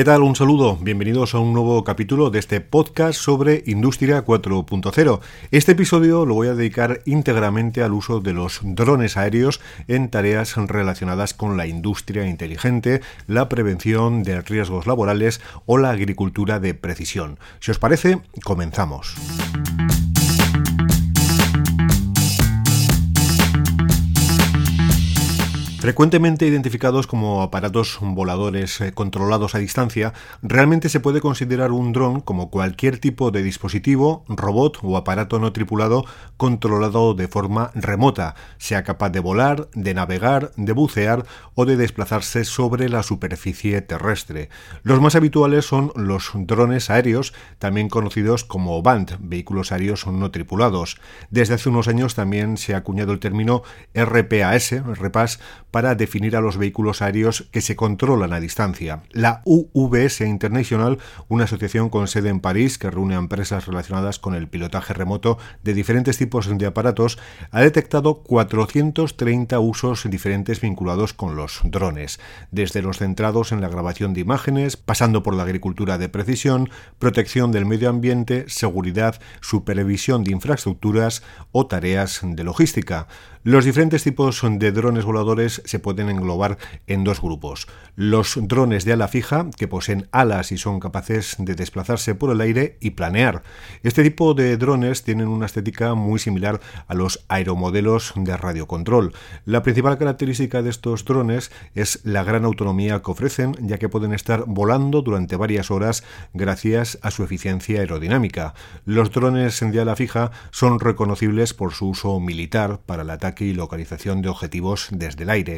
¿Qué tal? Un saludo. Bienvenidos a un nuevo capítulo de este podcast sobre Industria 4.0. Este episodio lo voy a dedicar íntegramente al uso de los drones aéreos en tareas relacionadas con la industria inteligente, la prevención de riesgos laborales o la agricultura de precisión. Si os parece, comenzamos. Frecuentemente identificados como aparatos voladores eh, controlados a distancia, realmente se puede considerar un dron como cualquier tipo de dispositivo, robot o aparato no tripulado controlado de forma remota, sea capaz de volar, de navegar, de bucear o de desplazarse sobre la superficie terrestre. Los más habituales son los drones aéreos, también conocidos como BAND, vehículos aéreos no tripulados. Desde hace unos años también se ha acuñado el término RPAS, RPAS para definir a los vehículos aéreos que se controlan a distancia. La UVS International, una asociación con sede en París que reúne a empresas relacionadas con el pilotaje remoto de diferentes tipos de aparatos, ha detectado 430 usos diferentes vinculados con los drones, desde los centrados en la grabación de imágenes, pasando por la agricultura de precisión, protección del medio ambiente, seguridad, supervisión de infraestructuras o tareas de logística. Los diferentes tipos de drones voladores se pueden englobar en dos grupos. Los drones de ala fija, que poseen alas y son capaces de desplazarse por el aire y planear. Este tipo de drones tienen una estética muy similar a los aeromodelos de radiocontrol. La principal característica de estos drones es la gran autonomía que ofrecen, ya que pueden estar volando durante varias horas gracias a su eficiencia aerodinámica. Los drones de ala fija son reconocibles por su uso militar para la y localización de objetivos desde el aire.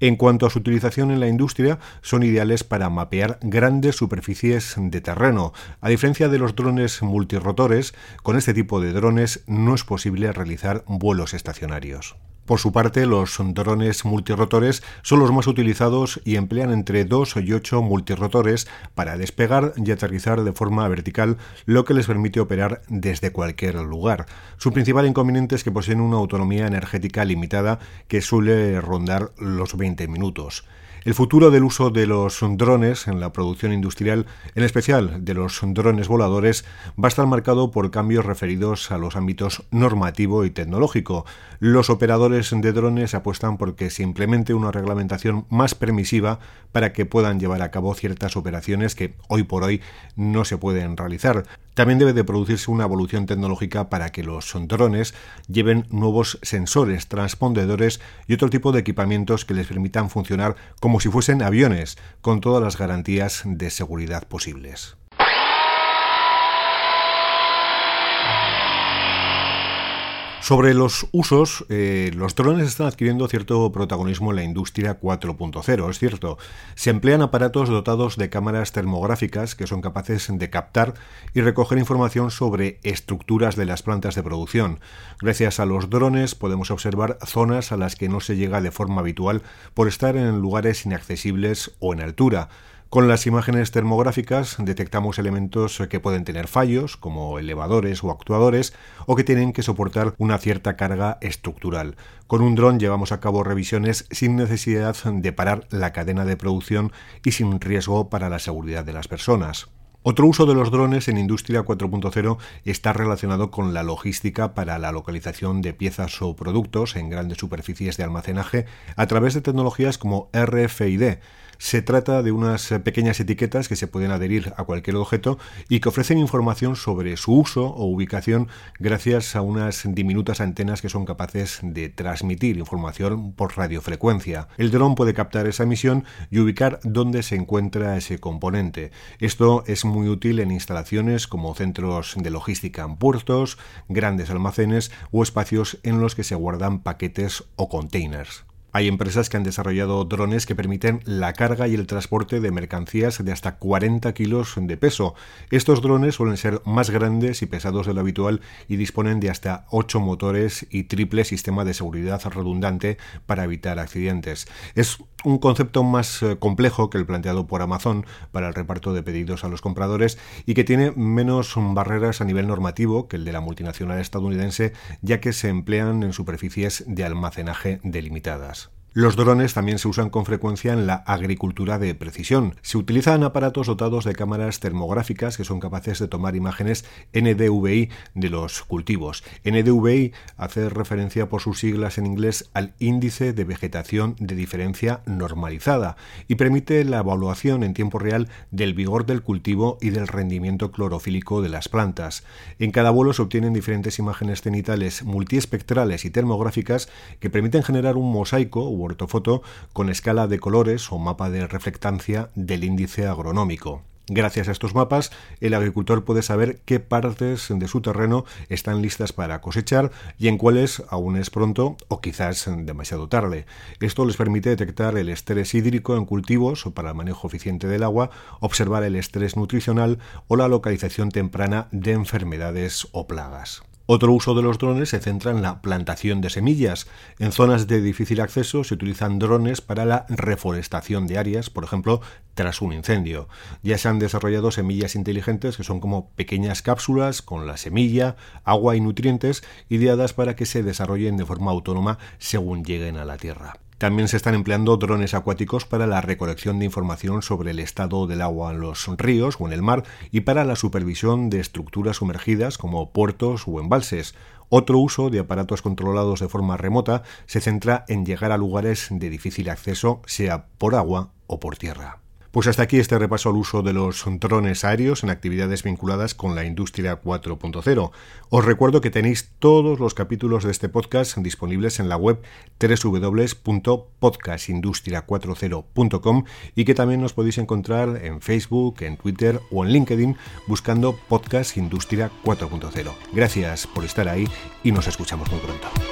En cuanto a su utilización en la industria, son ideales para mapear grandes superficies de terreno. A diferencia de los drones multirotores, con este tipo de drones no es posible realizar vuelos estacionarios. Por su parte, los drones multirotores son los más utilizados y emplean entre 2 y 8 multirotores para despegar y aterrizar de forma vertical, lo que les permite operar desde cualquier lugar. Su principal inconveniente es que poseen una autonomía energética limitada que suele rondar los 20 minutos. El futuro del uso de los drones en la producción industrial, en especial de los drones voladores, va a estar marcado por cambios referidos a los ámbitos normativo y tecnológico. Los operadores de drones apuestan por que se implemente una reglamentación más permisiva para que puedan llevar a cabo ciertas operaciones que hoy por hoy no se pueden realizar. También debe de producirse una evolución tecnológica para que los drones lleven nuevos sensores, transpondedores y otro tipo de equipamientos que les permitan funcionar como si fuesen aviones, con todas las garantías de seguridad posibles. Sobre los usos, eh, los drones están adquiriendo cierto protagonismo en la industria 4.0, es cierto. Se emplean aparatos dotados de cámaras termográficas que son capaces de captar y recoger información sobre estructuras de las plantas de producción. Gracias a los drones podemos observar zonas a las que no se llega de forma habitual por estar en lugares inaccesibles o en altura. Con las imágenes termográficas detectamos elementos que pueden tener fallos, como elevadores o actuadores, o que tienen que soportar una cierta carga estructural. Con un dron llevamos a cabo revisiones sin necesidad de parar la cadena de producción y sin riesgo para la seguridad de las personas. Otro uso de los drones en Industria 4.0 está relacionado con la logística para la localización de piezas o productos en grandes superficies de almacenaje a través de tecnologías como RFID. Se trata de unas pequeñas etiquetas que se pueden adherir a cualquier objeto y que ofrecen información sobre su uso o ubicación gracias a unas diminutas antenas que son capaces de transmitir información por radiofrecuencia. El dron puede captar esa emisión y ubicar dónde se encuentra ese componente. Esto es muy útil en instalaciones como centros de logística en puertos, grandes almacenes o espacios en los que se guardan paquetes o containers. Hay empresas que han desarrollado drones que permiten la carga y el transporte de mercancías de hasta 40 kilos de peso. Estos drones suelen ser más grandes y pesados de lo habitual y disponen de hasta 8 motores y triple sistema de seguridad redundante para evitar accidentes. Es un concepto más eh, complejo que el planteado por Amazon para el reparto de pedidos a los compradores y que tiene menos barreras a nivel normativo que el de la multinacional estadounidense, ya que se emplean en superficies de almacenaje delimitadas. Los drones también se usan con frecuencia en la agricultura de precisión. Se utilizan aparatos dotados de cámaras termográficas que son capaces de tomar imágenes NDVI de los cultivos. NDVI hace referencia por sus siglas en inglés al índice de vegetación de diferencia normalizada y permite la evaluación en tiempo real del vigor del cultivo y del rendimiento clorofílico de las plantas. En cada vuelo se obtienen diferentes imágenes cenitales multiespectrales y termográficas que permiten generar un mosaico ortofoto con escala de colores o mapa de reflectancia del índice agronómico. Gracias a estos mapas, el agricultor puede saber qué partes de su terreno están listas para cosechar y en cuáles aún es pronto o quizás demasiado tarde. Esto les permite detectar el estrés hídrico en cultivos o para el manejo eficiente del agua, observar el estrés nutricional o la localización temprana de enfermedades o plagas. Otro uso de los drones se centra en la plantación de semillas. En zonas de difícil acceso se utilizan drones para la reforestación de áreas, por ejemplo, tras un incendio. Ya se han desarrollado semillas inteligentes que son como pequeñas cápsulas con la semilla, agua y nutrientes ideadas para que se desarrollen de forma autónoma según lleguen a la Tierra. También se están empleando drones acuáticos para la recolección de información sobre el estado del agua en los ríos o en el mar y para la supervisión de estructuras sumergidas como puertos o embalses. Otro uso de aparatos controlados de forma remota se centra en llegar a lugares de difícil acceso, sea por agua o por tierra. Pues hasta aquí este repaso al uso de los drones aéreos en actividades vinculadas con la industria 4.0. Os recuerdo que tenéis todos los capítulos de este podcast disponibles en la web www.podcastindustria40.com y que también nos podéis encontrar en Facebook, en Twitter o en LinkedIn buscando Podcast Industria 4.0. Gracias por estar ahí y nos escuchamos muy pronto.